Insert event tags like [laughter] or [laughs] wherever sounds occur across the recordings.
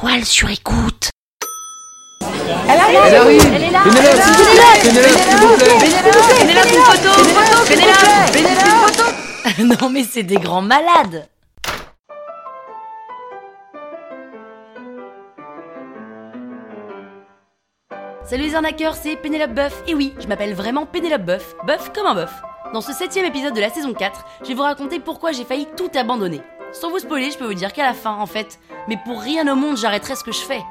toile sur écoute. Elle arrive Elle est là Pénélope, Pénélope, s'il vous plaît. Pénélope, photo. Une photo. Pénélope Pénélope, une photo. [laughs] Non mais c'est des grands malades. Salut les arnaqueurs, c'est Pénélope Boeuf. Et oui, je m'appelle vraiment Pénélope Boeuf, Boeuf comme un bœuf. Dans ce septième épisode de la saison 4, je vais vous raconter pourquoi j'ai failli tout abandonner. Sans vous spoiler, je peux vous dire qu'à la fin, en fait, mais pour rien au monde, j'arrêterai ce que je fais.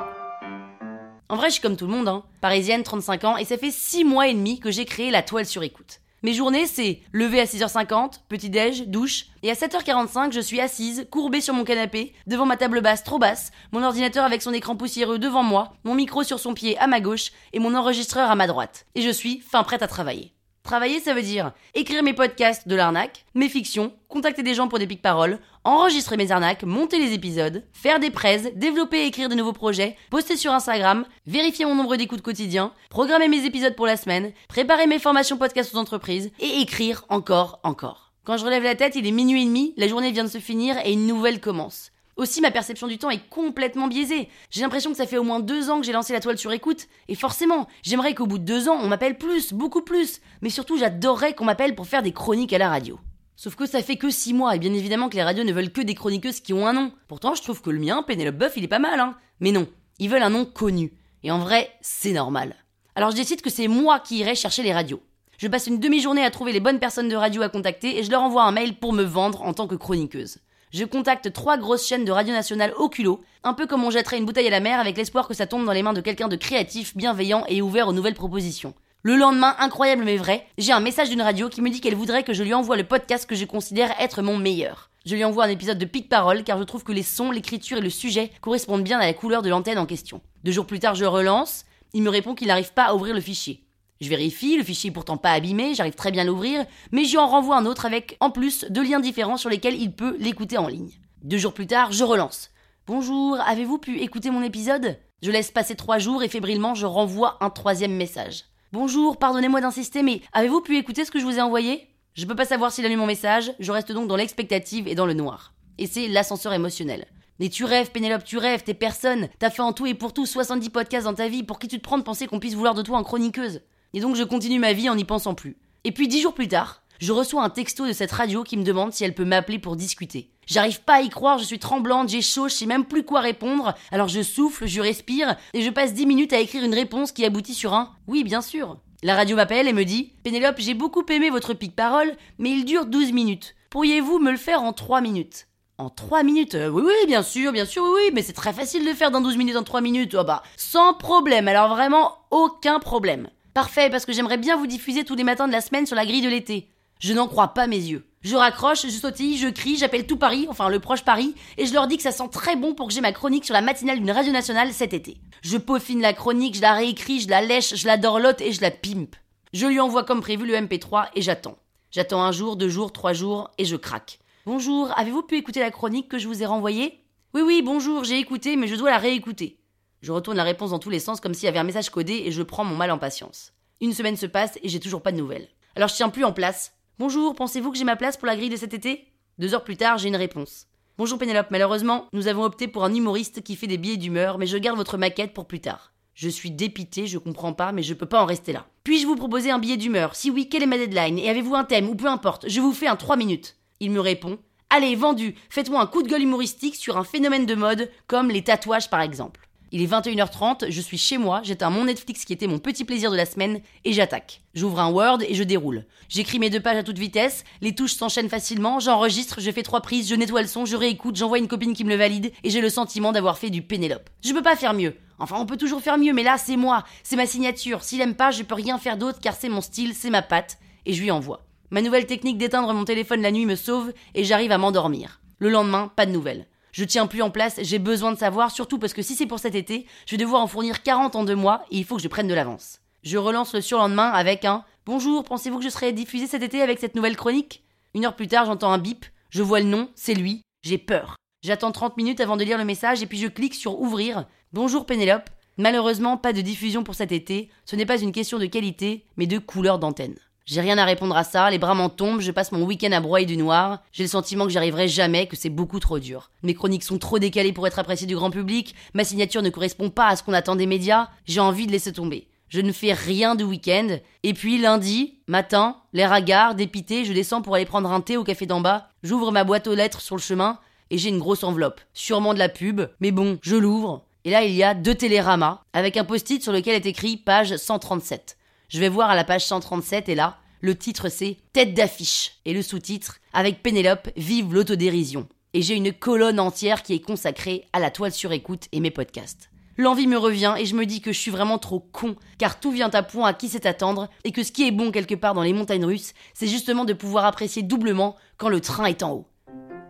En vrai, je suis comme tout le monde, hein. Parisienne, 35 ans, et ça fait 6 mois et demi que j'ai créé la toile sur écoute. Mes journées, c'est lever à 6h50, petit-déj, douche, et à 7h45, je suis assise, courbée sur mon canapé, devant ma table basse trop basse, mon ordinateur avec son écran poussiéreux devant moi, mon micro sur son pied à ma gauche, et mon enregistreur à ma droite. Et je suis fin prête à travailler. Travailler, ça veut dire écrire mes podcasts de l'arnaque, mes fictions, contacter des gens pour des pics paroles, enregistrer mes arnaques, monter les épisodes, faire des prêts, développer et écrire de nouveaux projets, poster sur Instagram, vérifier mon nombre d'écoutes quotidiens, programmer mes épisodes pour la semaine, préparer mes formations podcast aux entreprises et écrire encore, encore. Quand je relève la tête, il est minuit et demi, la journée vient de se finir et une nouvelle commence. Aussi, ma perception du temps est complètement biaisée. J'ai l'impression que ça fait au moins deux ans que j'ai lancé la toile sur écoute. Et forcément, j'aimerais qu'au bout de deux ans, on m'appelle plus, beaucoup plus. Mais surtout, j'adorerais qu'on m'appelle pour faire des chroniques à la radio. Sauf que ça fait que six mois, et bien évidemment que les radios ne veulent que des chroniqueuses qui ont un nom. Pourtant, je trouve que le mien, Pénélope Boeuf, il est pas mal, hein. Mais non, ils veulent un nom connu. Et en vrai, c'est normal. Alors je décide que c'est moi qui irai chercher les radios. Je passe une demi-journée à trouver les bonnes personnes de radio à contacter et je leur envoie un mail pour me vendre en tant que chroniqueuse je contacte trois grosses chaînes de radio nationale au culot, un peu comme on jetterait une bouteille à la mer avec l'espoir que ça tombe dans les mains de quelqu'un de créatif, bienveillant et ouvert aux nouvelles propositions. Le lendemain, incroyable mais vrai, j'ai un message d'une radio qui me dit qu'elle voudrait que je lui envoie le podcast que je considère être mon meilleur. Je lui envoie un épisode de Pic Parole car je trouve que les sons, l'écriture et le sujet correspondent bien à la couleur de l'antenne en question. Deux jours plus tard, je relance. Il me répond qu'il n'arrive pas à ouvrir le fichier. Je vérifie, le fichier est pourtant pas abîmé, j'arrive très bien à l'ouvrir, mais j'y en renvoie un autre avec, en plus, deux liens différents sur lesquels il peut l'écouter en ligne. Deux jours plus tard, je relance. Bonjour, avez-vous pu écouter mon épisode? Je laisse passer trois jours et fébrilement je renvoie un troisième message. Bonjour, pardonnez-moi d'insister, mais avez-vous pu écouter ce que je vous ai envoyé? Je peux pas savoir s'il a lu mon message, je reste donc dans l'expectative et dans le noir. Et c'est l'ascenseur émotionnel. Mais tu rêves, Pénélope, tu rêves, t'es personne. T'as fait en tout et pour tout 70 podcasts dans ta vie, pour qui tu te prends de penser qu'on puisse vouloir de toi en chroniqueuse Et donc je continue ma vie en n'y pensant plus. Et puis dix jours plus tard, je reçois un texto de cette radio qui me demande si elle peut m'appeler pour discuter. J'arrive pas à y croire, je suis tremblante, j'ai chaud, je sais même plus quoi répondre, alors je souffle, je respire, et je passe 10 minutes à écrire une réponse qui aboutit sur un Oui, bien sûr. La radio m'appelle et me dit Pénélope, j'ai beaucoup aimé votre pic-parole, mais il dure 12 minutes. Pourriez-vous me le faire en 3 minutes? En 3 minutes euh, Oui, oui, bien sûr, bien sûr, oui, oui, mais c'est très facile de faire dans 12 minutes en 3 minutes. Oh bah, sans problème, alors vraiment aucun problème. Parfait, parce que j'aimerais bien vous diffuser tous les matins de la semaine sur la grille de l'été. Je n'en crois pas mes yeux. Je raccroche, je sautille, je crie, j'appelle tout Paris, enfin le proche Paris, et je leur dis que ça sent très bon pour que j'ai ma chronique sur la matinale d'une radio nationale cet été. Je peaufine la chronique, je la réécris, je la lèche, je la dorlote et je la pimpe. Je lui envoie comme prévu le MP3 et j'attends. J'attends un jour, deux jours, trois jours, et je craque. Bonjour, avez-vous pu écouter la chronique que je vous ai renvoyée? Oui, oui, bonjour, j'ai écouté, mais je dois la réécouter. Je retourne la réponse dans tous les sens comme s'il y avait un message codé et je prends mon mal en patience. Une semaine se passe et j'ai toujours pas de nouvelles. Alors je tiens plus en place, Bonjour, pensez-vous que j'ai ma place pour la grille de cet été? Deux heures plus tard, j'ai une réponse. Bonjour Pénélope, malheureusement, nous avons opté pour un humoriste qui fait des billets d'humeur, mais je garde votre maquette pour plus tard. Je suis dépité, je comprends pas, mais je peux pas en rester là. Puis-je vous proposer un billet d'humeur? Si oui, quelle est ma deadline? Et avez-vous un thème? Ou peu importe, je vous fais un 3 minutes. Il me répond Allez, vendu Faites-moi un coup de gueule humoristique sur un phénomène de mode, comme les tatouages par exemple. Il est 21h30, je suis chez moi, j'éteins mon Netflix qui était mon petit plaisir de la semaine et j'attaque. J'ouvre un Word et je déroule. J'écris mes deux pages à toute vitesse, les touches s'enchaînent facilement, j'enregistre, je fais trois prises, je nettoie le son, je réécoute, j'envoie une copine qui me le valide et j'ai le sentiment d'avoir fait du Pénélope. Je peux pas faire mieux. Enfin, on peut toujours faire mieux, mais là, c'est moi, c'est ma signature. S'il aime pas, je peux rien faire d'autre car c'est mon style, c'est ma patte et je lui envoie. Ma nouvelle technique d'éteindre mon téléphone la nuit me sauve et j'arrive à m'endormir. Le lendemain, pas de nouvelles. Je tiens plus en place, j'ai besoin de savoir, surtout parce que si c'est pour cet été, je vais devoir en fournir 40 en deux mois et il faut que je prenne de l'avance. Je relance le surlendemain avec un Bonjour, pensez-vous que je serai diffusé cet été avec cette nouvelle chronique? Une heure plus tard, j'entends un bip, je vois le nom, c'est lui, j'ai peur. J'attends 30 minutes avant de lire le message et puis je clique sur Ouvrir. Bonjour Pénélope. Malheureusement, pas de diffusion pour cet été, ce n'est pas une question de qualité, mais de couleur d'antenne. J'ai rien à répondre à ça, les bras m'en tombent, je passe mon week-end à broyer du noir, j'ai le sentiment que j'y arriverai jamais, que c'est beaucoup trop dur. Mes chroniques sont trop décalées pour être appréciées du grand public, ma signature ne correspond pas à ce qu'on attend des médias, j'ai envie de laisser tomber. Je ne fais rien de week-end, et puis lundi, matin, l'air hagard, dépité, je descends pour aller prendre un thé au café d'en bas, j'ouvre ma boîte aux lettres sur le chemin, et j'ai une grosse enveloppe. Sûrement de la pub, mais bon, je l'ouvre, et là il y a deux téléramas, avec un post-it sur lequel est écrit page 137. Je vais voir à la page 137 et là, le titre c'est Tête d'affiche et le sous-titre avec Pénélope Vive l'autodérision. Et j'ai une colonne entière qui est consacrée à la toile sur écoute et mes podcasts. L'envie me revient et je me dis que je suis vraiment trop con, car tout vient à point à qui sait attendre, et que ce qui est bon quelque part dans les montagnes russes, c'est justement de pouvoir apprécier doublement quand le train est en haut.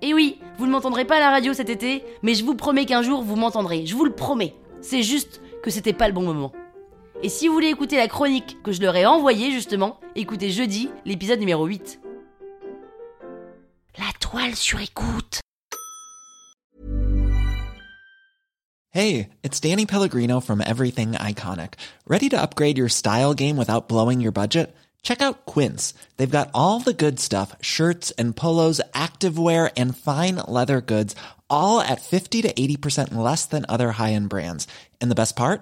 Et oui, vous ne m'entendrez pas à la radio cet été, mais je vous promets qu'un jour vous m'entendrez, je vous le promets. C'est juste que c'était pas le bon moment. Et si vous voulez écouter la chronique que je leur ai envoyée justement, écoutez jeudi l'épisode numéro 8. La toile sur écoute. Hey, it's Danny Pellegrino from Everything Iconic. Ready to upgrade your style game without blowing your budget? Check out Quince. They've got all the good stuff, shirts and polos, activewear and fine leather goods, all at 50 to 80% less than other high-end brands. And the best part?